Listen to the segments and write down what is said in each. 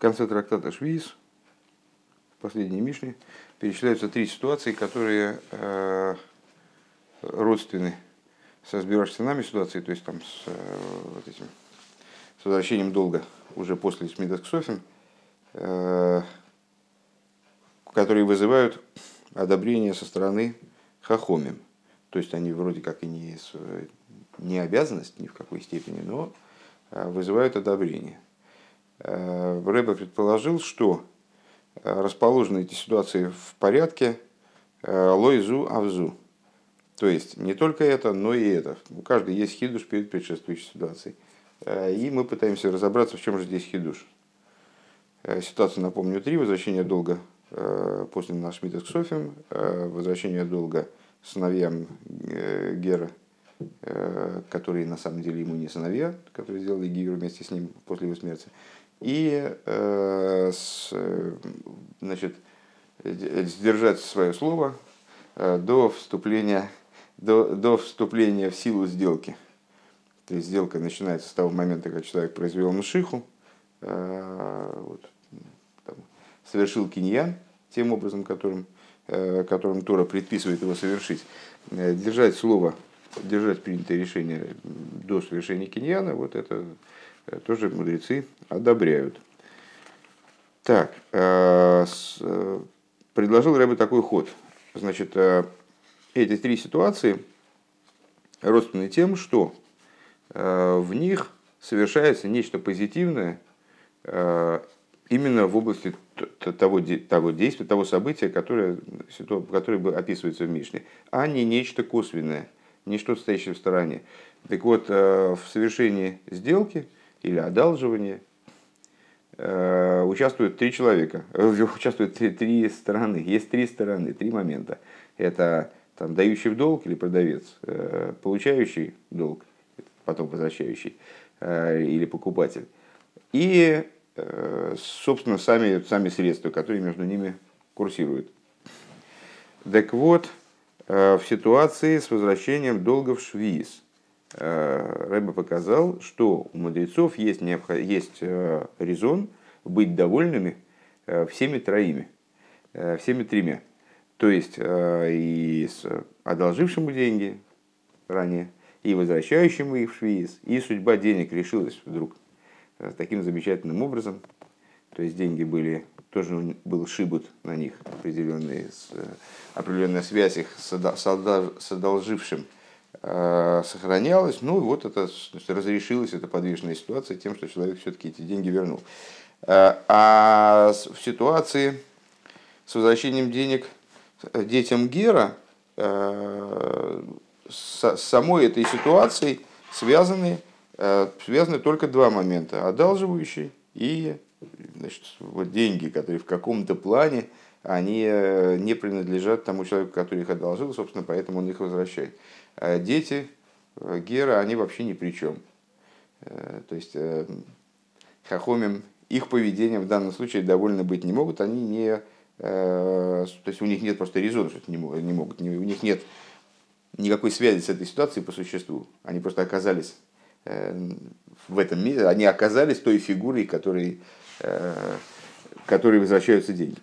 конце трактата Швиз, в последней Мишне, перечисляются три ситуации, которые э, родственны со нами ситуацией, то есть там с, э, вот этим, с возвращением долга уже после Смидас Ксофин, э, которые вызывают одобрение со стороны Хахомим. То есть они вроде как и не, не обязанность ни в какой степени, но э, вызывают одобрение. Э, Рэбе предположил, что э, расположены эти ситуации в порядке лойзу авзу. То есть не только это, но и это. У каждого есть хидуш перед предшествующей ситуацией. И мы пытаемся разобраться, в чем же здесь хидуш. Ситуация, напомню, три. Возвращение долга после Нашмита к Софим, возвращение долга сыновьям Гера Э, которые на самом деле ему не сыновья, которые сделали Гиюр вместе с ним после его смерти. И э, значит, сдержать свое слово э, до вступления, до, до вступления в силу сделки. То есть сделка начинается с того момента, когда человек произвел мшиху, вот, там, совершил киньян тем образом, которым, которым Тора предписывает его совершить. Держать слово держать принятое решение до совершения киньяна, вот это э, тоже мудрецы одобряют. Так, э, э, предложил Рэбе такой ход. Значит, эти три ситуации родственны тем, что в них совершается нечто позитивное именно в области того, того действия, того события, которое, которое описывается в Мишне, а не нечто косвенное – не что-то стоящее в стороне. Так вот, э, в совершении сделки или одалживания э, участвуют три человека, э, участвуют три, три стороны. Есть три стороны, три момента. Это там, дающий в долг или продавец, получающий долг, потом возвращающий, или покупатель. И, собственно, сами, сами средства, которые между ними курсируют. Так вот, Э, в ситуации с возвращением долга в Швиз. Э, Рэбе показал, что у мудрецов есть, необход... есть э, резон быть довольными всеми троими, всеми тремя. То есть и с одолжившему деньги ранее, и возвращающему их в Швиз, и судьба денег решилась вдруг таким замечательным образом. То есть деньги были тоже был шибут на них определенные, э, определенная связь их с одолжившим э, сохранялась. Ну и вот это разрешилась эта подвижная ситуация тем, что человек все-таки эти деньги вернул. Э, а в ситуации с возвращением денег детям Гера с самой этой ситуацией связаны, связаны только два момента. Одалживающий и значит, вот деньги, которые в каком-то плане, они э, не принадлежат тому человеку, который их одолжил, собственно, поэтому он их возвращает. А дети э, Гера, они вообще ни при чем. Э, то есть Хахомим, их поведением в данном случае довольно быть не могут, они не... То есть у них нет просто резона, что это не могут, у них нет никакой связи с этой ситуацией по существу. Они просто оказались в этом мире, они оказались той фигурой, которой Э, которые возвращаются деньги.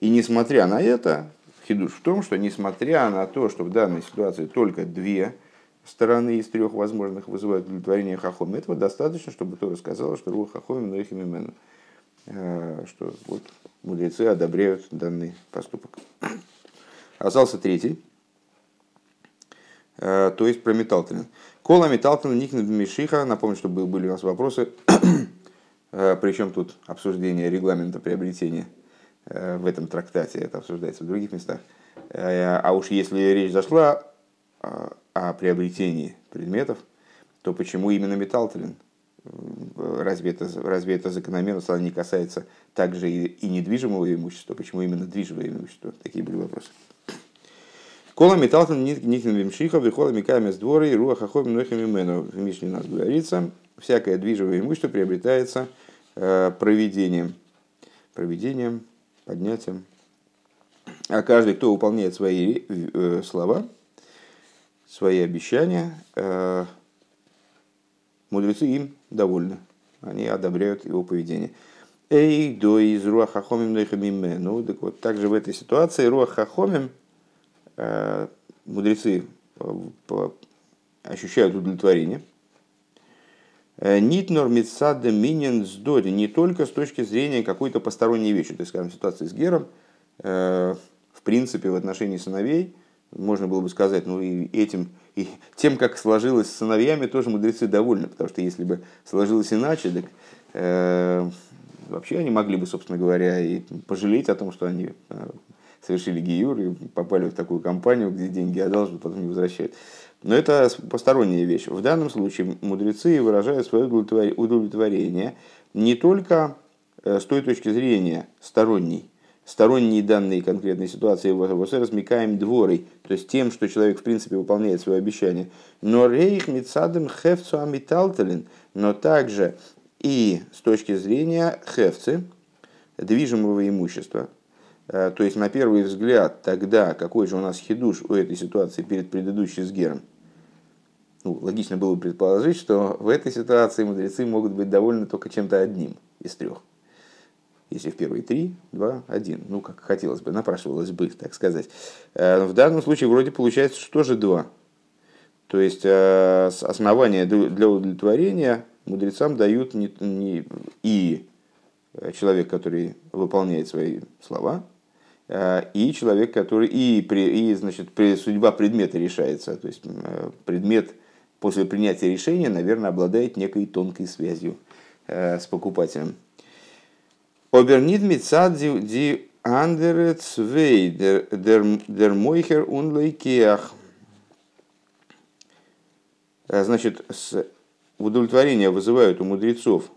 И несмотря на это, хидуш в том, что несмотря на то, что в данной ситуации только две стороны из трех возможных вызывают удовлетворение хахом, этого достаточно, чтобы Тора сказала, что рух хахом и имену, э, что вот мудрецы одобряют данный поступок. Остался третий, э, то есть про Металтин. Кола Металтин Никна Мишиха, напомню, что были у нас вопросы. Э, Причем тут обсуждение регламента приобретения в этом трактате, это обсуждается в других местах. Э, а уж если речь зашла о приобретении предметов, то почему именно металлтелен? Разве это, разве это закономерно стало не касается также и, недвижимого имущества? Почему именно движимое имущество? Такие были вопросы. Кола металлтен никин вимшиха, вихола миками с двора и руаха хобим нохами мену. В Мишне у нас говорится, всякое движимое имущество приобретается э, проведением, проведением, поднятием. А каждый, кто выполняет свои э, слова, свои обещания, э, мудрецы им довольны. Они одобряют его поведение. Эй, до из руахахомим. Ну, так вот, также в этой ситуации руахахомим, мудрецы ощущают удовлетворение. Нитнор митсада минин сдори не только с точки зрения какой-то посторонней вещи, то есть, скажем, ситуации с Гером, в принципе, в отношении сыновей, можно было бы сказать, ну и этим, и тем, как сложилось с сыновьями, тоже мудрецы довольны, потому что если бы сложилось иначе, так э, вообще они могли бы, собственно говоря, и пожалеть о том, что они э, совершили гиюр и попали в такую компанию, где деньги одалживают, потом не возвращают. Но это посторонняя вещь. В данном случае мудрецы выражают свое удовлетворение не только э, с той точки зрения сторонней, сторонние данные конкретной ситуации в размекаем дворой, то есть тем, что человек в принципе выполняет свое обещание. Но рейх мицадем хевцу амиталталин, но также и с точки зрения хевцы, движимого имущества. Э, то есть на первый взгляд тогда какой же у нас хидуш у этой ситуации перед предыдущей с Гером. Ну, логично было бы предположить, что в этой ситуации мудрецы могут быть довольны только чем-то одним из трех. Если в первые три, два, один. Ну, как хотелось бы, напрашивалось бы, так сказать. Э, в данном случае вроде получается, что тоже два. То есть э, основания для удовлетворения мудрецам дают не, не, и человек, который выполняет свои слова, и человек, который и, при, и значит, при, судьба предмета решается. То есть предмет после принятия решения, наверное, обладает некой тонкой связью с покупателем. Обернит мицад ди андере цвей дер мойхер ун лейкеах. Удовлетворения вызывают у мудрецов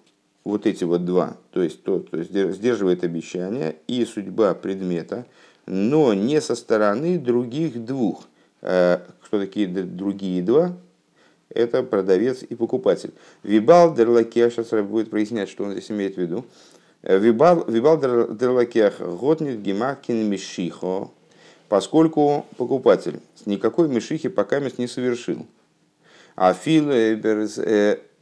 вот эти вот два, то есть тот, кто сдерживает обещания и судьба предмета, но не со стороны других двух. Кто такие другие два? Это продавец и покупатель. Вибал дерлакеа, сейчас будет прояснять, что он здесь имеет в виду. Вибал дерлакех готнит гемакин мишихо, поскольку покупатель никакой мишихи пока не совершил. А фил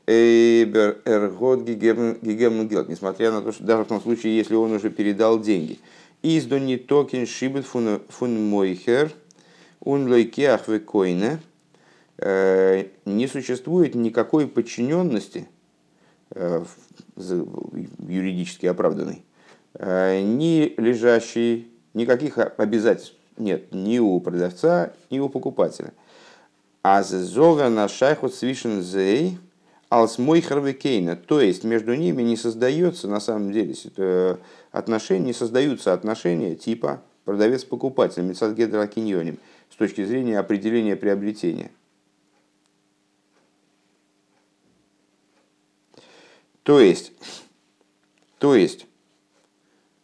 эйбер эргот гигемнгелт, несмотря на то, что даже в том случае, если он уже передал деньги. Издони токен шибет фун мойхер, ун лойкеах векойне, не существует никакой подчиненности э, юридически оправданный, э, ни лежащий, никаких обязательств нет ни у продавца, ни у покупателя. А зовя на шайхут свишен зей алс мой харвекейна. То есть между ними не создается на самом деле э, отношения, не создаются отношения типа продавец-покупатель, мецад гедра с точки зрения определения приобретения. То есть, то есть,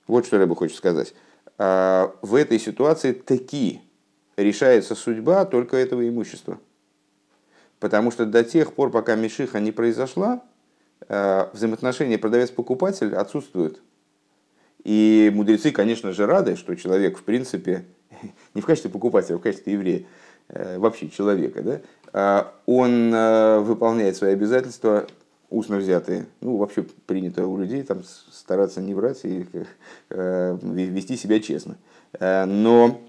вот что Рэба хочет сказать. А, в этой ситуации таки решается судьба только этого имущества. Потому что до тех пор, пока Мишиха не произошла, а, взаимоотношения продавец-покупатель отсутствуют. И мудрецы, конечно же, рады, что человек, в принципе, не в качестве покупателя, а в качестве еврея, э, вообще человека, да, а, он э, выполняет свои обязательства устно взятые. Ну, вообще принято у людей там стараться не врать и э, вести себя честно. Э, но,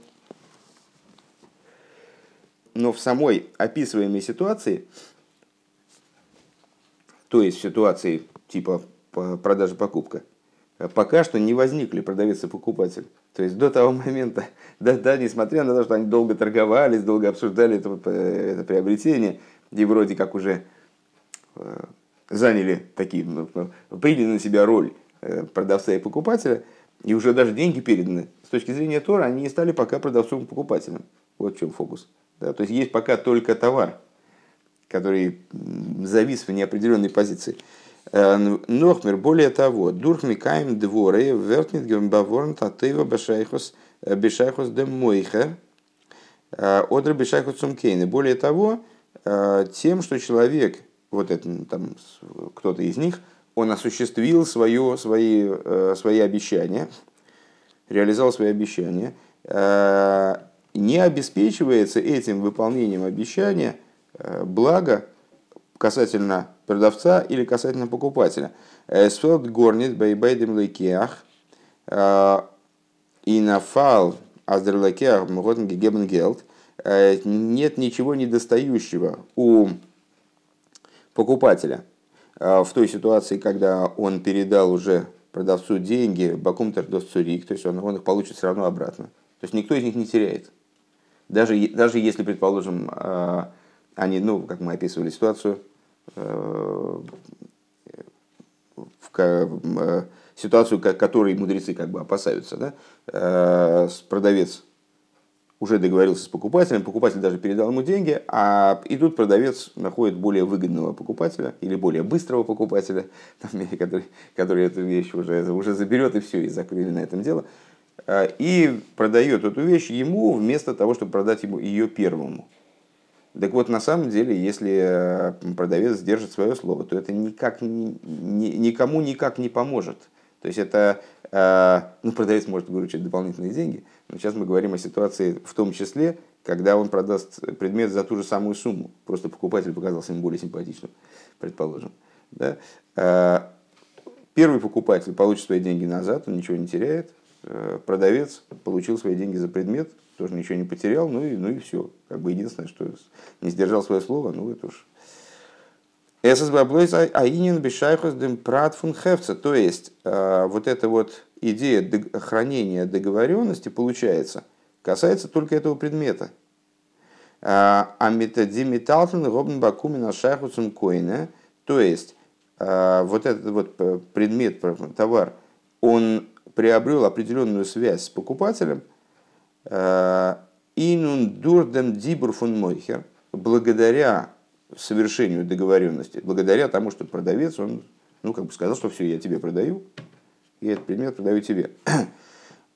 но в самой описываемой ситуации, то есть в ситуации типа продажа-покупка, пока что не возникли продавец и покупатель. То есть до того момента, да, да, несмотря на то, что они долго торговались, долго обсуждали это, это приобретение, и вроде как уже э, заняли такие, ну, ну, приняли на себя роль э, продавца и покупателя, и уже даже деньги переданы. С точки зрения Тора они не стали пока продавцом и покупателем. Вот в чем фокус. Да, то есть есть пока только товар, который завис в неопределенной позиции. Э, Нохмер, более того, дурхми каем дворе вертнит гембаворн татева бешайхос э, бешайхос де мойхер одр бешайхос сумкейны. Более того, тем, что человек вот это, там, кто-то из них, он осуществил свое, свои, э, свои обещания, реализовал свои обещания, э, не обеспечивается этим выполнением обещания э, благо касательно продавца или касательно покупателя. Эсфелд горнит бейбейдем лейкеах и нафал аздерлакеах мготн гебен гелд. Нет ничего недостающего у покупателя в той ситуации, когда он передал уже продавцу деньги, бакумтер цурик, то есть он, он их получит все равно обратно. То есть никто из них не теряет. Даже, даже если, предположим, они, ну, как мы описывали ситуацию, в э, ситуацию, которой мудрецы как бы опасаются. Да? Э, продавец уже договорился с покупателем, покупатель даже передал ему деньги, а и тут продавец находит более выгодного покупателя или более быстрого покупателя, который, который эту вещь уже, уже заберет и все, и закрыли на этом дело, э, и продает эту вещь ему вместо того, чтобы продать ему ее первому. Так вот, на самом деле, если э, продавец держит свое слово, то это никак, ни, никому никак не поможет. То есть это, э, ну, продавец может выручить дополнительные деньги, но сейчас мы говорим о ситуации в том числе, когда он продаст предмет за ту же самую сумму. Просто покупатель показался ему более симпатичным, предположим. Да? Э, первый покупатель получит свои деньги назад, он ничего не теряет. Продавец получил свои деньги за предмет, тоже ничего не потерял, ну и, ну и все. Как бы единственное, что не сдержал свое слово, ну это уж. Аинин бешайхус дем пратфун хевца. То есть, э, вот эта вот идея хранения договоренности, получается, касается только этого предмета. А методимиталтен робн бакумина шайхусом коина. То есть, э, вот этот вот предмет, товар, он приобрел определенную связь с покупателем – Э, Инун дурдем дибур фун мойхер, благодаря совершению договоренности, благодаря тому, что продавец, он ну, как бы сказал, что все, я тебе продаю, и этот предмет продаю тебе.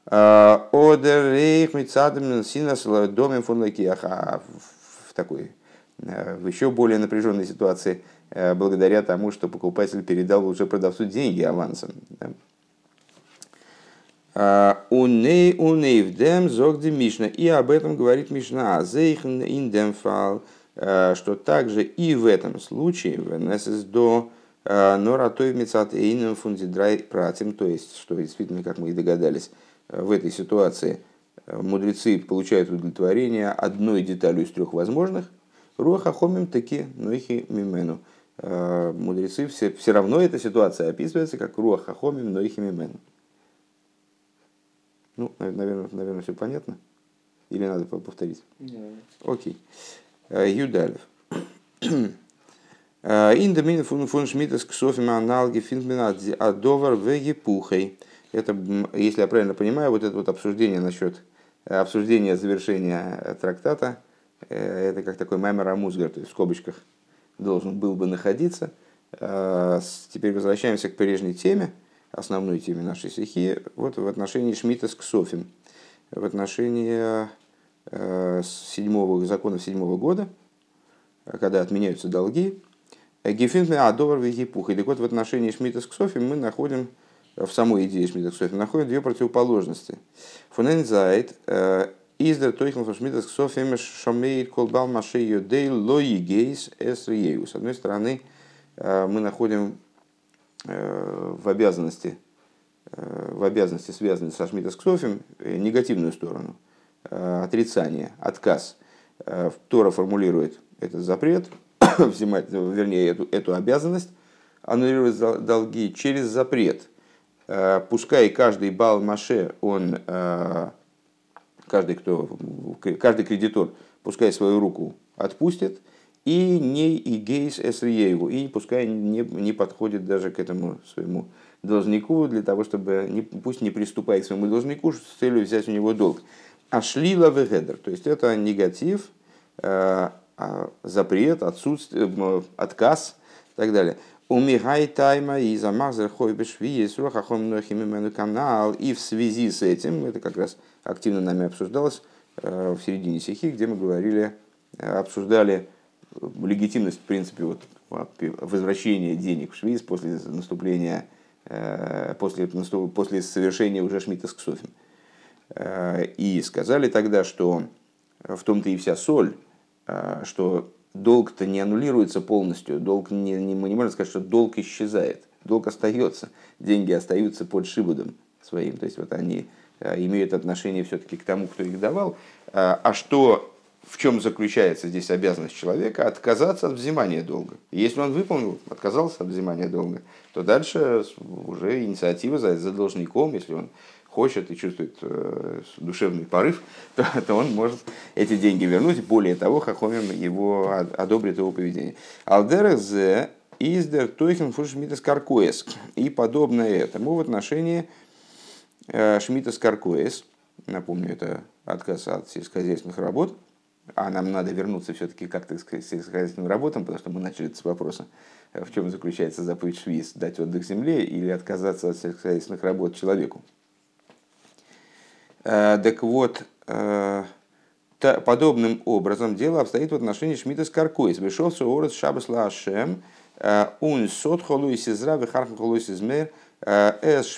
Э, Одерейх мицадем синас домен фун а в такой, э, в еще более напряженной ситуации, благодаря тому, что покупатель передал уже продавцу деньги авансом. Уней унейвдем зогди Мишна. И об этом говорит Мишна. Зейхн индемфал. Что также и в этом случае, в НСС до Норатой Мецат Эйном Фундидрай Пратим, то есть, что действительно, как мы и догадались, в этой ситуации мудрецы получают удовлетворение одной деталью из трех возможных, Руаха хомим таки нойхи мимену. Мудрецы все, все равно эта ситуация описывается как Руаха хомим нойхи мимену. Ну, наверное, наверное, все понятно. Или надо повторить? Нет. Окей. Э, Юдалев. Э, Индамин фун шмитас ксофим аналги финтмина адовар веги пухой. Это, если я правильно понимаю, вот это вот обсуждение насчет э, обсуждения завершения трактата, это как такой маймер амузгар, то есть в скобочках должен был бы находиться. Теперь возвращаемся к прежней теме основной теме нашей стихи, вот в отношении Шмита с Ксофим, в отношении э, седьмого, законов седьмого года, когда отменяются долги, Гефинтме Адовар Вегипух. И так вот в отношении Шмита с Ксофим мы находим, в самой идее Шмита с Ксофим, находим две противоположности. Фунензайт э, Издер Тойхен фон Шмита с Ксофим Шамейт Колбал Машей Йодей Лои Гейс Эс С одной стороны, э, мы находим в обязанности, э, в обязанности, связанной со Шмидта Сксофем, э, негативную сторону, отрицание, отказ. Тора формулирует этот запрет, взимать, вернее, эту, эту обязанность, аннулировать долги через запрет. Пускай каждый бал Маше, он, каждый, кто, каждый кредитор, пускай свою руку отпустит, и не и гейс эсриеву, и пускай не, не подходит даже к этому своему должнику для того, чтобы не, пусть не приступает к своему должнику с целью взять у него долг. А шлила вегедер, то есть это негатив, э, а, запрет, отсутствие, э, отказ и так далее. Умигай тайма и замазер хой бешви, канал. И в связи с этим, это как раз активно нами обсуждалось э, в середине стихи, где мы говорили, обсуждали легитимность, в принципе, вот, возвращения денег в Швейц после наступления, э, после, после совершения уже Шмидта с Ксофем. Э, и сказали тогда, что в том-то и вся соль, э, что долг-то не аннулируется полностью, долг не, не, мы не можем сказать, что долг исчезает. долг остается, деньги остаются под шибудом своим, то есть вот они имеют отношение все-таки к тому, кто их давал. А что в чем заключается здесь обязанность человека отказаться от взимания долга. Если он выполнил, отказался от взимания долга, то дальше уже инициатива за, за должником, если он хочет и чувствует э, душевный порыв, то, то он может эти деньги вернуть. Более того, Хахомим его одобрит его поведение. Алдера зе издер тойхен фур шмитас каркоес. И подобное этому в отношении э, шмитас каркоес. Напомню, это отказ от сельскохозяйственных работ – а нам надо вернуться все-таки как-то к сельскохозяйственным работам, потому что мы начали с вопроса, в чем заключается заповедь Швиз, дать отдых земле или отказаться от сельскохозяйственных работ человеку. Э, так вот, э, подобным образом дело обстоит в отношении Шмита с Каркоис. Вышел Суорец Шабас Лашем, ун сот холуис изра, вихархан холуис измер, эс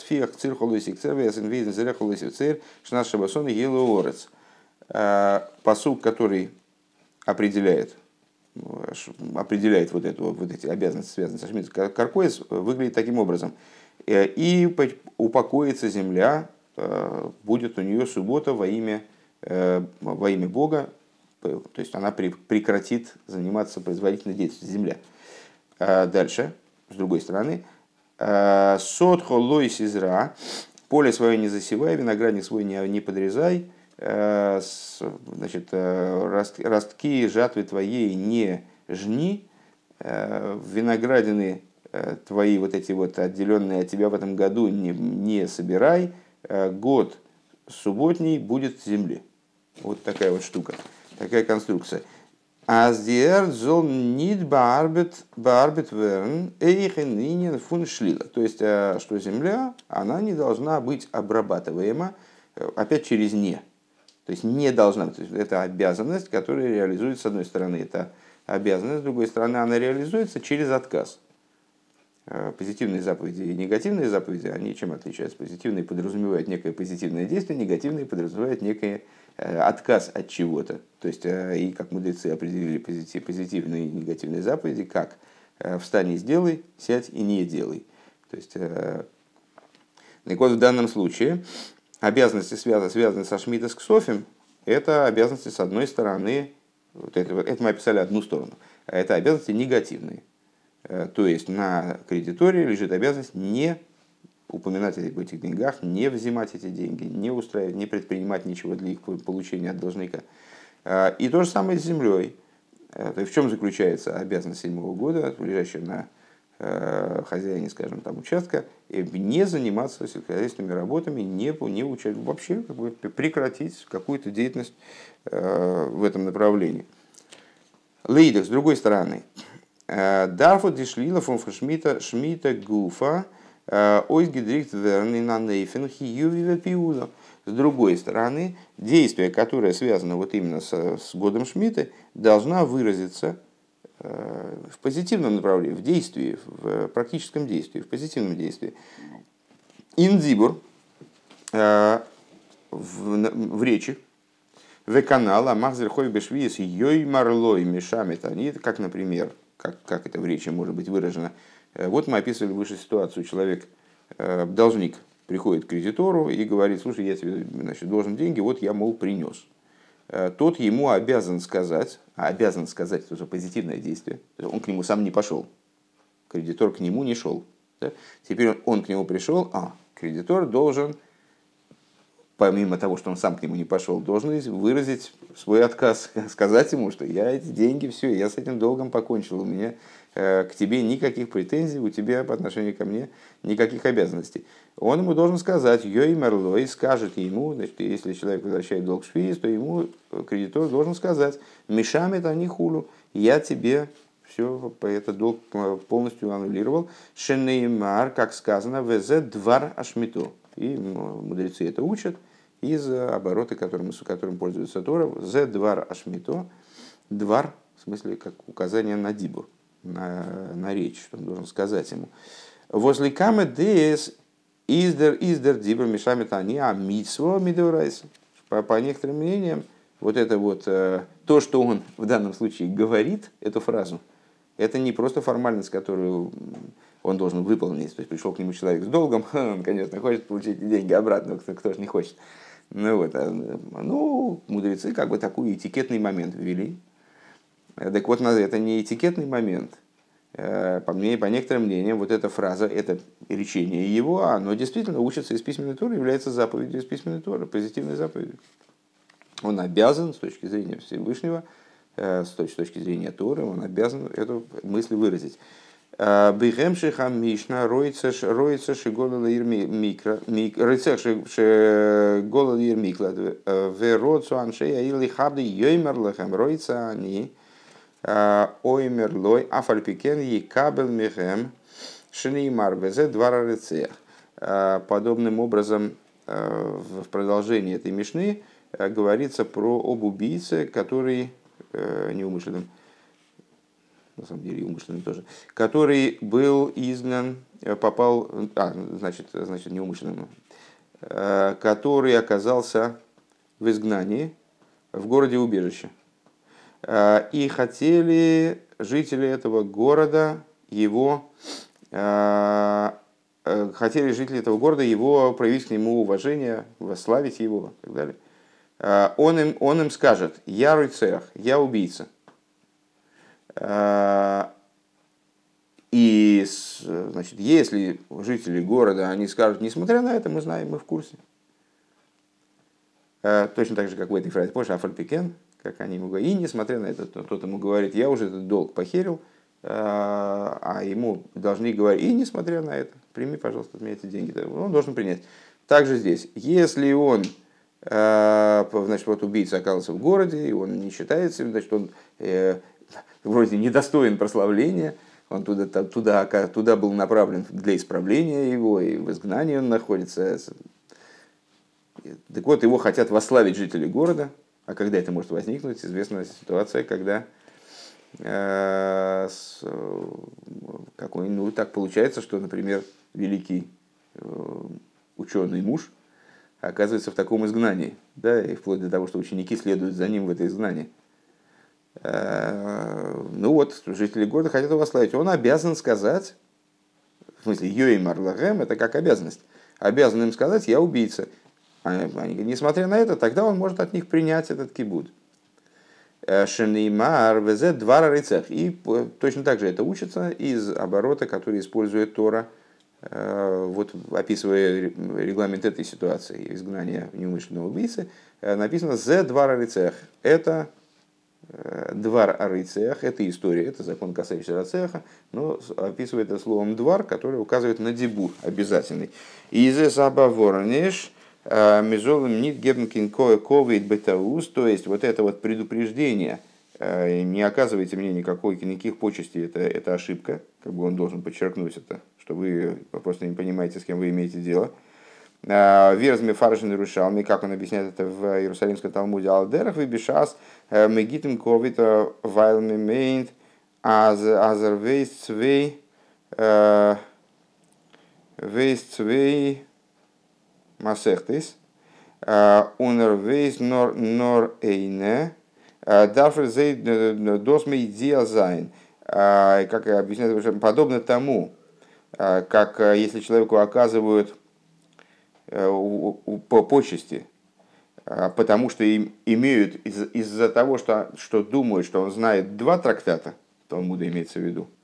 фиах цир холуис икцер, вес инвизен зере холуис икцер, шнаш шабасон и елуорец. Э, посуд, который определяет, определяет вот, эту, вот эти обязанности, связанные со Шмидтом Каркоис, выглядит таким образом. Э, и упокоится земля, э, будет у нее суббота во имя, во имя Бога, то есть она прекратит заниматься производительной деятельностью земля. Дальше, с другой стороны, сот холойс изра, поле свое не засевай, виноградник свой не подрезай, Э, значит, э, ростки жатвы твоей не жни, э, виноградины твои вот эти вот отделенные от тебя в этом году не, не собирай, год субботний будет в земле. Вот такая вот штука, такая конструкция. Аздиэр зол нит баарбет баарбет верн эйхен фун шлила. То есть, что земля, она не должна быть обрабатываема, опять через «не». То есть не должна быть. Это обязанность, которая реализуется, с одной стороны, это обязанность, с другой стороны, она реализуется через отказ. Э, позитивные заповеди и негативные заповеди, они чем отличаются? Позитивные подразумевают некое позитивное действие, негативные подразумевают некий э, отказ от чего-то. То есть, э, и как мудрецы определили позитив, позитивные и негативные заповеди, как встань и сделай, сядь и не делай. То есть, так вот, в данном случае обязанности, связанные, связанные со Шмидас Ксофим, это обязанности, с одной стороны, вот это, это мы описали одну сторону, а это обязанности негативные. Э, то есть на кредиторе лежит обязанность не упоминать об этих деньгах, не взимать эти деньги, не устраивать, не предпринимать ничего для их получения от должника. Э, и то же самое с землей. Э, то есть в чем заключается обязанность седьмого года, лежащая на хозяине, скажем, там участка, не заниматься сельскохозяйственными работами, не, не учать, вообще как бы, прекратить какую-то деятельность э, в этом направлении. Лейдер, с другой стороны, э, Дарфу дишлила фон Шмита Шмита Гуфа Ойсгидрихт Верни на Нейфен Хиювива. С другой стороны, действие, которое связано вот именно с, с годом Шмита, должна выразиться Э, в позитивном направлении, в действии, в практическом действии, в позитивном действии. Индзибур э, в, в речи, в канала Махзерхой Бешвиес Йой Марлой Мешамит. Они, как, например, как, как это в речи может быть выражено. Э, вот мы описывали выше ситуацию. Человек, должник, приходит к кредитору и говорит, слушай, я тебе значит, должен деньги, вот я, мол, принес. Э, тот ему обязан сказать, а обязан сказать, это уже позитивное действие, он к нему сам не пошел, кредитор к нему не шел. Да? Теперь он к нему пришел, а кредитор должен, помимо того, что он сам к нему не пошел, должен выразить свой отказ, сказать ему, что я эти деньги, все, я с этим долгом покончил, у меня к тебе никаких претензий, у тебя по отношению ко мне никаких обязанностей. Он ему должен сказать, йой мерлой, скажет ему, значит, если человек возвращает долг швиз, то ему кредитор должен сказать, мешамет они хулу, я тебе все, этот долг полностью аннулировал. Шенеймар, как сказано, вз двар ашмиту. И мудрецы это учат из оборота, которым, которым пользуется Тора. Зе двар ашмито. Двар, в смысле, как указание на дибур на, на речь, что он должен сказать ему. Возле камы дес издер издер дибр мишами тани а митсво мидорайса. По, по некоторым мнениям, вот это вот, э, то, что он в данном случае говорит, эту фразу, это не просто формальность, которую он должен выполнить. То есть пришел к нему человек с долгом, он, конечно, хочет получить деньги обратно, кто, кто же не хочет. Ну, вот, а, ну, мудрецы как бы такой этикетный момент ввели. Так вот, это не этикетный момент. Э, по, мне, по некоторым мнениям, вот эта фраза, это речение его, оно действительно учится из письменной туры, является заповедью из письменной туры, позитивной заповедью. Он обязан, с точки зрения Всевышнего, э, с точки зрения Торы, он обязан эту мысль выразить. Бихемшиха Мишна роится роится шигола микро роится шигола микла вероцу аншея или хабди йоймер лехем роится они оймер лой афальпикен кабел михем шнеймар везе два рецех. Подобным образом в продолжении этой мишны говорится про об убийце, который неумышленным на самом деле умышленным тоже, который был изгнан, э, попал, а, значит, значит неумышленным, э, который оказался в изгнании в городе убежище. Э, и хотели жители этого города его хотели жители этого города его проявить к нему уважение, восславить его и так далее. Он им, он им скажет, я рыцарь, я убийца – и значит, если жители города, они скажут, несмотря на это, мы знаем, мы в курсе. Точно так же, как в этой фразе, позже Афальпикен, как они ему говорят, и несмотря на это, тот ему говорит, я уже этот долг похерил, а, а ему должны говорить, и несмотря на это, прими, пожалуйста, от меня эти деньги. Он должен принять. Также здесь, если он, значит, вот убийца оказался в городе, и он не считается, значит, он э, вроде недостоин прославления, он туда, туда, туда был направлен для исправления его, и в изгнании он находится. Так вот, его хотят восславить жители города, а когда это может возникнуть, известна ситуация, когда э, с, какой, ну, так получается, что, например, великий э, ученый муж оказывается в таком изгнании, да, и вплоть до того, что ученики следуют за ним в это изгнание. Э, ну вот, жители города хотят его славить. Он обязан сказать, в смысле, Йоим Арлахем, это как обязанность, обязан им сказать, я убийца. Несмотря на это, тогда он может от них принять этот кибуд. Э, Шенеймар везе два рыцах. И точно так же это учится из оборота, который использует Тора, э, вот описывая регламент этой ситуации, изгнания неумышленного убийцы, написано «зе два рыцах». Это Э, двар о рыцеях, это история, это закон, касающийся рацеха, но описывает это словом двар, который указывает на дебур обязательный. И из Саба Воронеш, э, Мизолым Нит Гебнкин Ковид Бетаус, то есть вот это вот предупреждение, э, не оказывайте мне никакой, никаких почестей, это, это ошибка, как бы он должен подчеркнуть это, что вы просто не понимаете, с кем вы имеете дело – Верзми Фаржин Рушалми, как он объясняет это в Иерусалимском Талмуде, Алдерах выбешас мегитим ковита вайлми мейнт азер вейс цвей вейс цвей масехтис унер вейс нор нор эйне дафер зей досми идея зайн. Как объясняет, подобно тому, как если человеку оказывают Э, по почести, потому что им имеют из- из-за того, что, что думают, что он знает два трактата, Талмуда имеется в виду, э,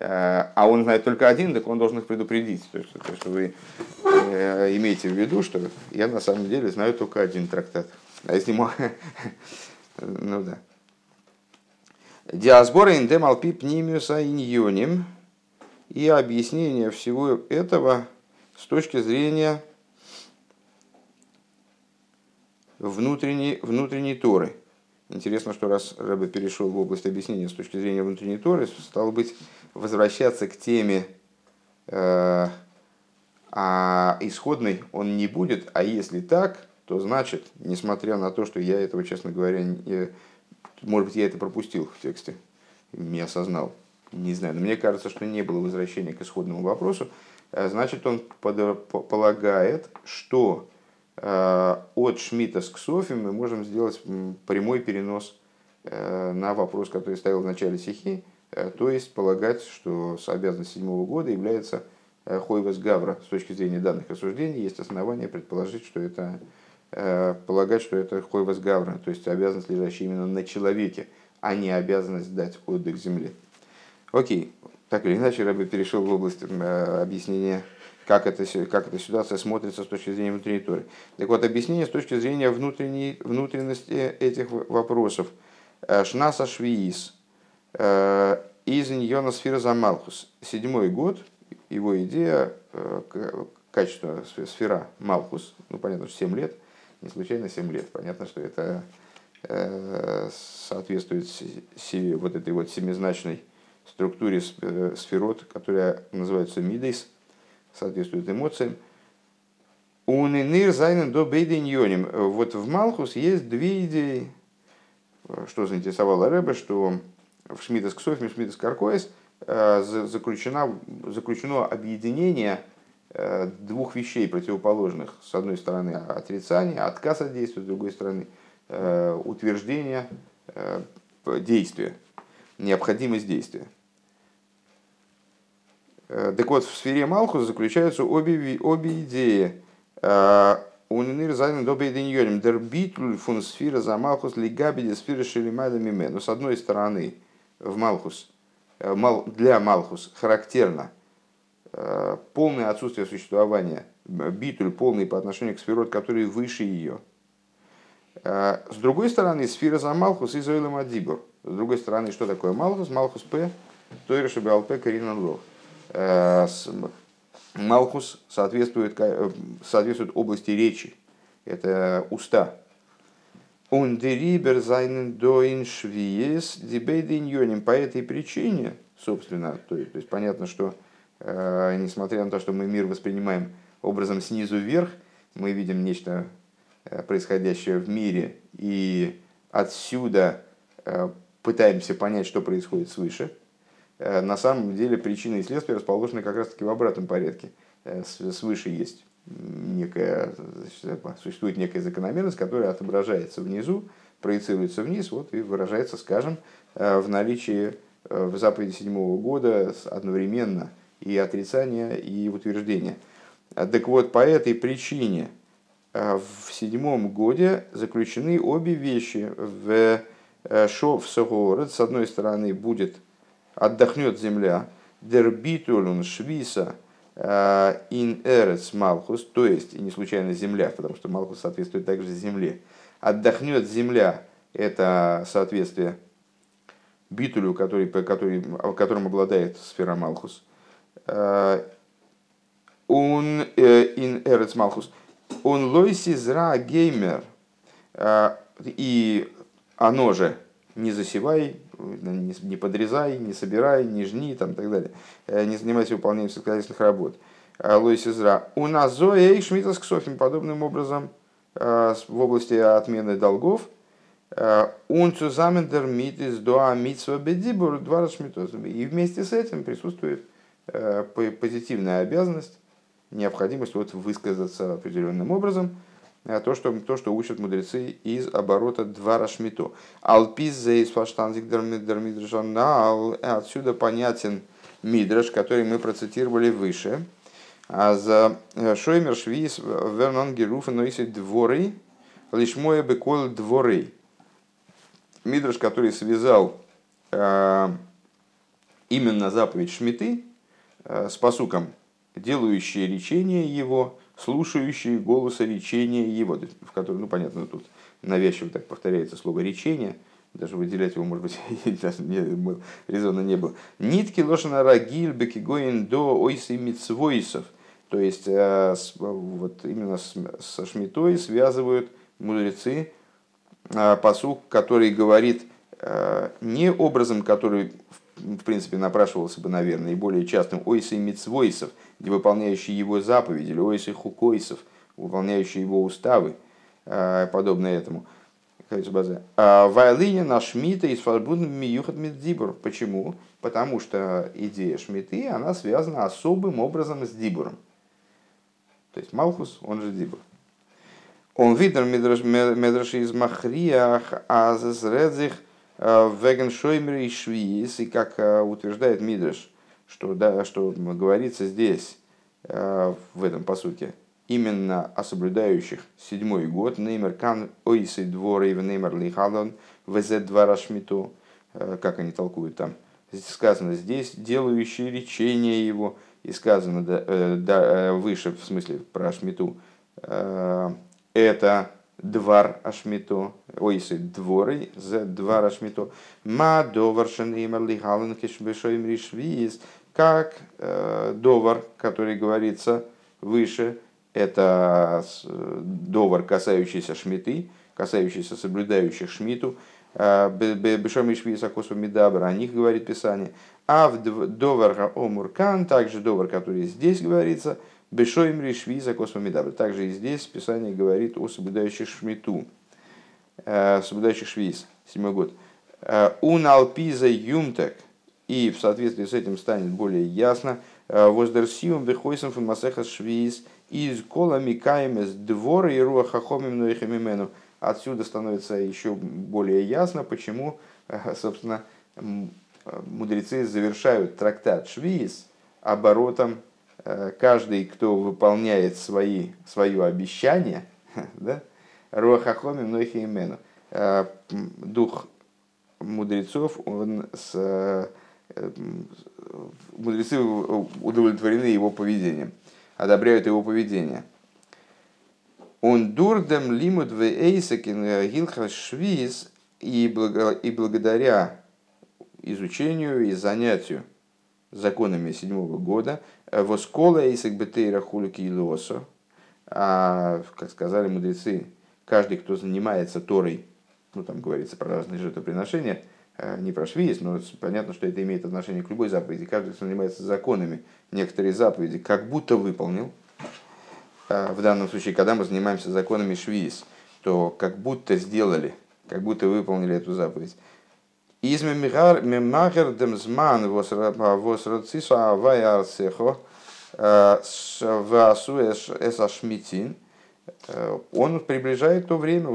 а он знает только один, так он должен их предупредить. То есть, то, что вы э, имеете в виду, что я на самом деле знаю только один трактат. А если мог... ну да. Диасбора индем алпи пнимиуса иньоним. И объяснение всего этого с точки зрения внутренней, внутренней Торы. Интересно, что раз Рэбе перешел в область объяснения с точки зрения внутренней Торы, стал быть возвращаться к теме э, а исходной он не будет, а если так, то значит, несмотря на то, что я этого, честно говоря, не, может быть, я это пропустил в тексте, не осознал, не знаю, но мне кажется, что не было возвращения к исходному вопросу, э, значит, он под, полагает, что Э, от Шмита с Ксофи мы можем сделать прямой перенос э, на вопрос, который ставил в начале стихи, То есть полагать, что обязанность седьмого года является хойвас гавра. С точки зрения данных рассуждений есть основания предположить, что это полагать, что это хойвас гавра, то есть обязанность, лежащая именно на человеке, а не обязанность дать отдых земле. Окей, так или иначе, Рэбби перешел в область объяснения как, это, как эта ситуация смотрится с точки зрения внутренней Торы. Так вот, объяснение с точки зрения внутренней, внутренности этих вопросов. Э, Шнаса Швиис э, из Ньона Сфера Замалхус. Седьмой год, его идея, э, качество сфера Малхус, ну понятно, что 7 лет, не случайно 7 лет, понятно, что это соответствует вот этой вот семизначной структуре сферот, которая называется Мидейс – соответствует эмоциям. У Нинир Зайнен до Бейдиньоним. Вот в Малхус есть две идеи, что заинтересовало Рэбе, что в Шмидас Ксофме, Шмидас Каркоис э, заключено, заключено объединение э, двух вещей противоположных. С одной стороны отрицание, отказ от действия, с другой стороны э, утверждение действия, необходимость действия. Так вот, в сфере Малхус заключаются обе, обе идеи. Унинир зайнен до бейдиньоним дер битль фун сфера за Малхус лигабиди сфера шелимайда миме. Но с одной стороны, в Малхус, э, для Малхус характерно полное отсутствие существования, битуль полный по отношению к сферот, который выше ее. С другой стороны, сфера за Малхус и Зойлем Адибур. С другой стороны, что такое Малхус? Малхус П. Тойра Шабиалпе Каринан Лох. Э, Малхус соответствует, э, соответствует области речи. Это уста. Он дерибер зайнен доин швиес дебейдиньоним. По этой причине, собственно, то есть, то есть понятно, что э, несмотря на то, что мы мир воспринимаем образом снизу вверх, мы видим нечто происходящее в мире, и отсюда пытаемся понять, что происходит свыше – Э, на самом деле причины и следствия расположены как раз-таки в обратном порядке. Э, свыше есть некая, существует некая закономерность, которая отображается внизу, проецируется вниз, вот и выражается, скажем, э, в наличии в заповеди седьмого года одновременно и отрицания, и утверждения. Так вот, по этой причине в седьмом годе заключены обе вещи в Шов Согород. С одной стороны, будет отдохнет земля, дербитулун швиса э, ин эрец малхус, то есть, и не случайно земля, потому что малхус соответствует также земле. Отдохнет земля, это соответствие битулю, который, который, которым обладает сфера малхус. Он э, ин эрец малхус. Он лойси зра геймер. Э, и оно же не засевай, не подрезай, не собирай, не жни там, и так далее. Э, не занимайся выполнением сельскохозяйственных работ. Э, Лойс Изра. У нас Зоя и Шмитас Ксофим подобным образом э, в области отмены долгов. Он цузамендер митис доа митсва бедибур два И вместе с этим присутствует позитивная обязанность, необходимость вот высказаться определенным образом – Э, то, что, то, что учат мудрецы из оборота двора шмиту. Алпизе из фаштанзик дермидржанал. Отсюда понятен мидраш, который мы процитировали выше. А за э, Шоймер Швиз Вернон Геруфа Нойси дворы, лишь мое бекол дворы. Мидраш, который связал э, именно заповедь Шмиты э, с посуком, делающие речение его, слушающие голоса речения его, в котором, ну понятно, тут навязчиво так повторяется слово речение, даже выделять его, может быть, резонно не было. Нитки лошана рагиль бекигоин до ойсы мицвойсов. То есть, э, вот именно со шмитой связывают мудрецы э, посук, который говорит э, не образом, который принципе напрашивался бы, наверное, и более частым ойсы мицвойсов, выполняющие его заповеди, или ойсы хукойсов, выполняющие его уставы, э, подобное этому. А Вайлиня на Шмита из Фарбун Миюхат Меддибур. Почему? Потому что идея Шмиты, она связана особым образом с Дибуром. То есть Малхус, он же Дибур. Он видер медраш из Махриях, а зазредзих Веген Шоймер и Швиис, и как утверждает Мидриш, что, да, что говорится здесь, в этом посуке, именно о соблюдающих седьмой год, Неймер Кан Ойсы Дворы и Неймер Лихалон, ВЗ Двора Шмиту, как они толкуют там, сказано здесь, делающие речение его, и сказано да, э, да, э, выше, в смысле про Шмиту, э, это двор Ашмиту, ойсы дворы, за двор Ашмиту, ма довар шенеймер лигален кишбешоим ришвиз, как э, довар, который говорится выше, это довар, касающийся шмиты, касающийся соблюдающих шмиту, Бешом и Швиса Косу Медабра, о них говорит Писание. А в Довар Омуркан, также Довар, который здесь говорится, Бешоим Ришвиза Косу Медабра. Также и здесь Писание говорит о соблюдающих Шмиту, соблюдающих Швиз, седьмой год. Ун Алпиза Юмтек, и в соответствии с этим станет более ясно, Воздерсиум Бехойсом Фамасеха Швиз, из Кола Микаемес Двора и Руахахомим Ноихамимену. Отсюда становится еще более ясно, почему, э, собственно, мудрецы завершают трактат Швиз оборотом э, каждый, кто выполняет свои, свое обещание, да, Руахахоми Мнохи Имену. Э, дух мудрецов, он с, мудрецы удовлетворены его поведением, одобряют его поведение. Он дурдем лимуд в эйсакин гилха швиз и благодаря изучению и занятию законами седьмого года воскола эйсак бетейра хулики и лосо, а, как сказали мудрецы, каждый, кто занимается Торой, ну там говорится про разные жертвоприношения, э, не про швиз, но понятно, что это имеет отношение к любой заповеди. Каждый, кто занимается законами, некоторые заповеди как будто выполнил, а, в данном случае, когда мы занимаемся законами швиз, то как будто сделали, как будто выполнили эту заповедь. Из мемагер демзман восрацису авай арсехо а, васу эсашмитин. Он приближает то время,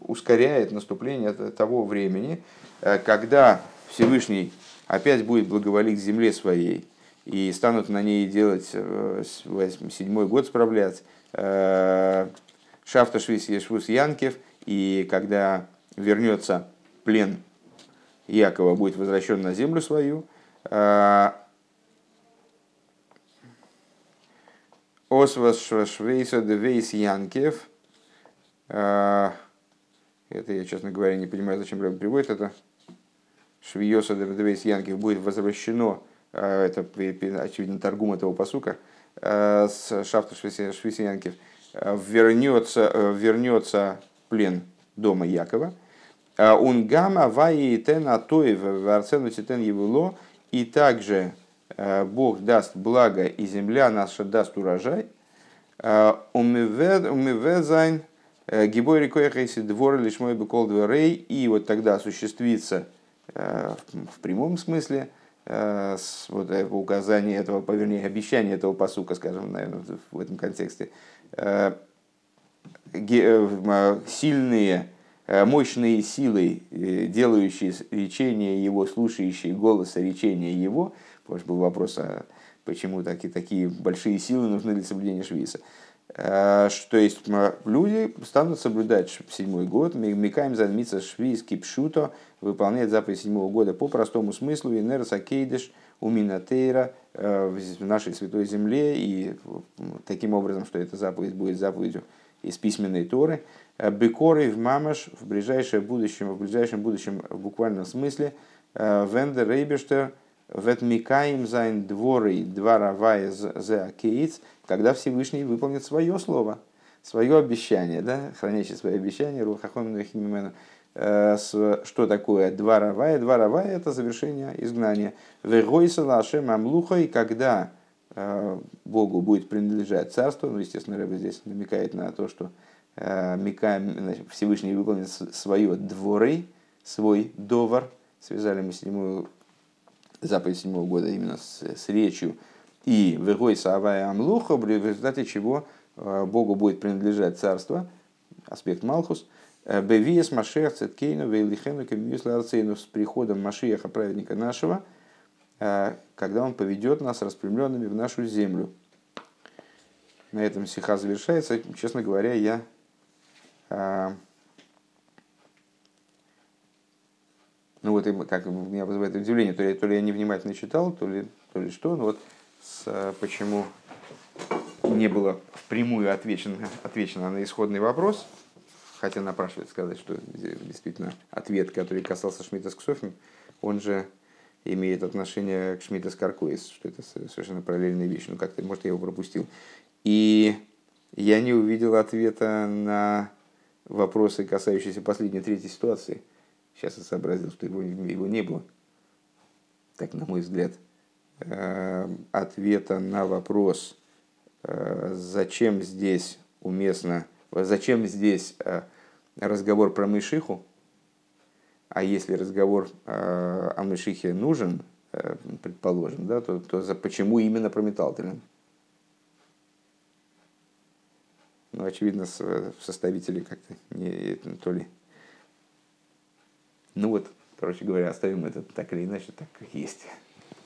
ускоряет наступление того времени, когда Всевышний опять будет благоволить к земле своей, и станут на ней делать э, седьмой год справлять э, Шафта Швис Янкев, и когда вернется плен Якова, будет возвращен на землю свою, э, Освас Швейса Девейс Янкев, это я, честно говоря, не понимаю, зачем Рэб приводит это. Швиоса Девейс Янкев будет возвращено Э, это, очевидно, торгум этого посука, с Шафта Швисиянкив, э, вернется, вернется плен дома Якова, Унгама ваи тен атоев варцену титен евуло, и также Бог даст благо, и земля наша даст урожай. Умивезайн гибой рекой хейси двор лишь мой бекол дверей, и вот тогда осуществится в прямом смысле – Э, вот, э, указание этого, вернее, обещание этого посука, скажем, наверное, в этом контексте, э, сильные, мощные силы, делающие речение его, слушающие голоса речения его, потому что был вопрос, а почему такие, такие большие силы нужны для соблюдения швиса. Что есть люди станут соблюдать седьмой год, Микаем занмиться швиз кипшуто, выполняет заповедь седьмого года по простому смыслу, и нерса кейдеш уминатейра в нашей святой земле, и таким образом, что эта заповедь будет заповедью из письменной Торы, бекоры в мамаш в ближайшем будущем, в ближайшем будущем в буквальном смысле, вендер рейбештер, Ветмикаем зайн дворы дворовая за кейц, когда Всевышний выполнит свое слово, свое обещание, да, хранящее свое обещание, Рухахомину Химимену, э, что такое дворовая? Дворовая – это завершение изгнания. Вегойса лашем амлухой, когда э, Богу будет принадлежать царство, ну, естественно, Рэбе здесь намекает на то, что э, Всевышний выполнит свое дворы, свой довар, связали мы седьмую заповедь седьмого года именно с, с речью и вегой савая амлуха, в результате чего э, Богу будет принадлежать царство, аспект Малхус, Бевиес Машех Цеткейну Вейлихену Кемьюсларцейну с приходом Машеха, праведника нашего, когда он поведет нас распрямленными в нашу землю. На этом сиха завершается. Честно говоря, я ну вот как меня вызывает удивление, то ли, то ли я невнимательно читал, то ли, то ли что, но вот с, почему не было впрямую отвечено, отвечено на исходный вопрос, хотя напрашивается сказать, что действительно ответ, который касался Шмидта с Ксофин, он же имеет отношение к Шмидта с Каркоис, что это совершенно параллельная вещь, ну как-то, может, я его пропустил. И я не увидел ответа на вопросы, касающиеся последней третьей ситуации. Сейчас я сообразил, что его, его не было. Так, на мой взгляд, э, ответа на вопрос, э, зачем здесь уместно, зачем здесь э, разговор про Мышиху, а если разговор о Мышихе нужен, предположим, да, то, то за, почему именно про Металтелен? Ну, очевидно, составители как-то не, то ли ну вот, короче говоря, оставим это так или иначе, так как есть.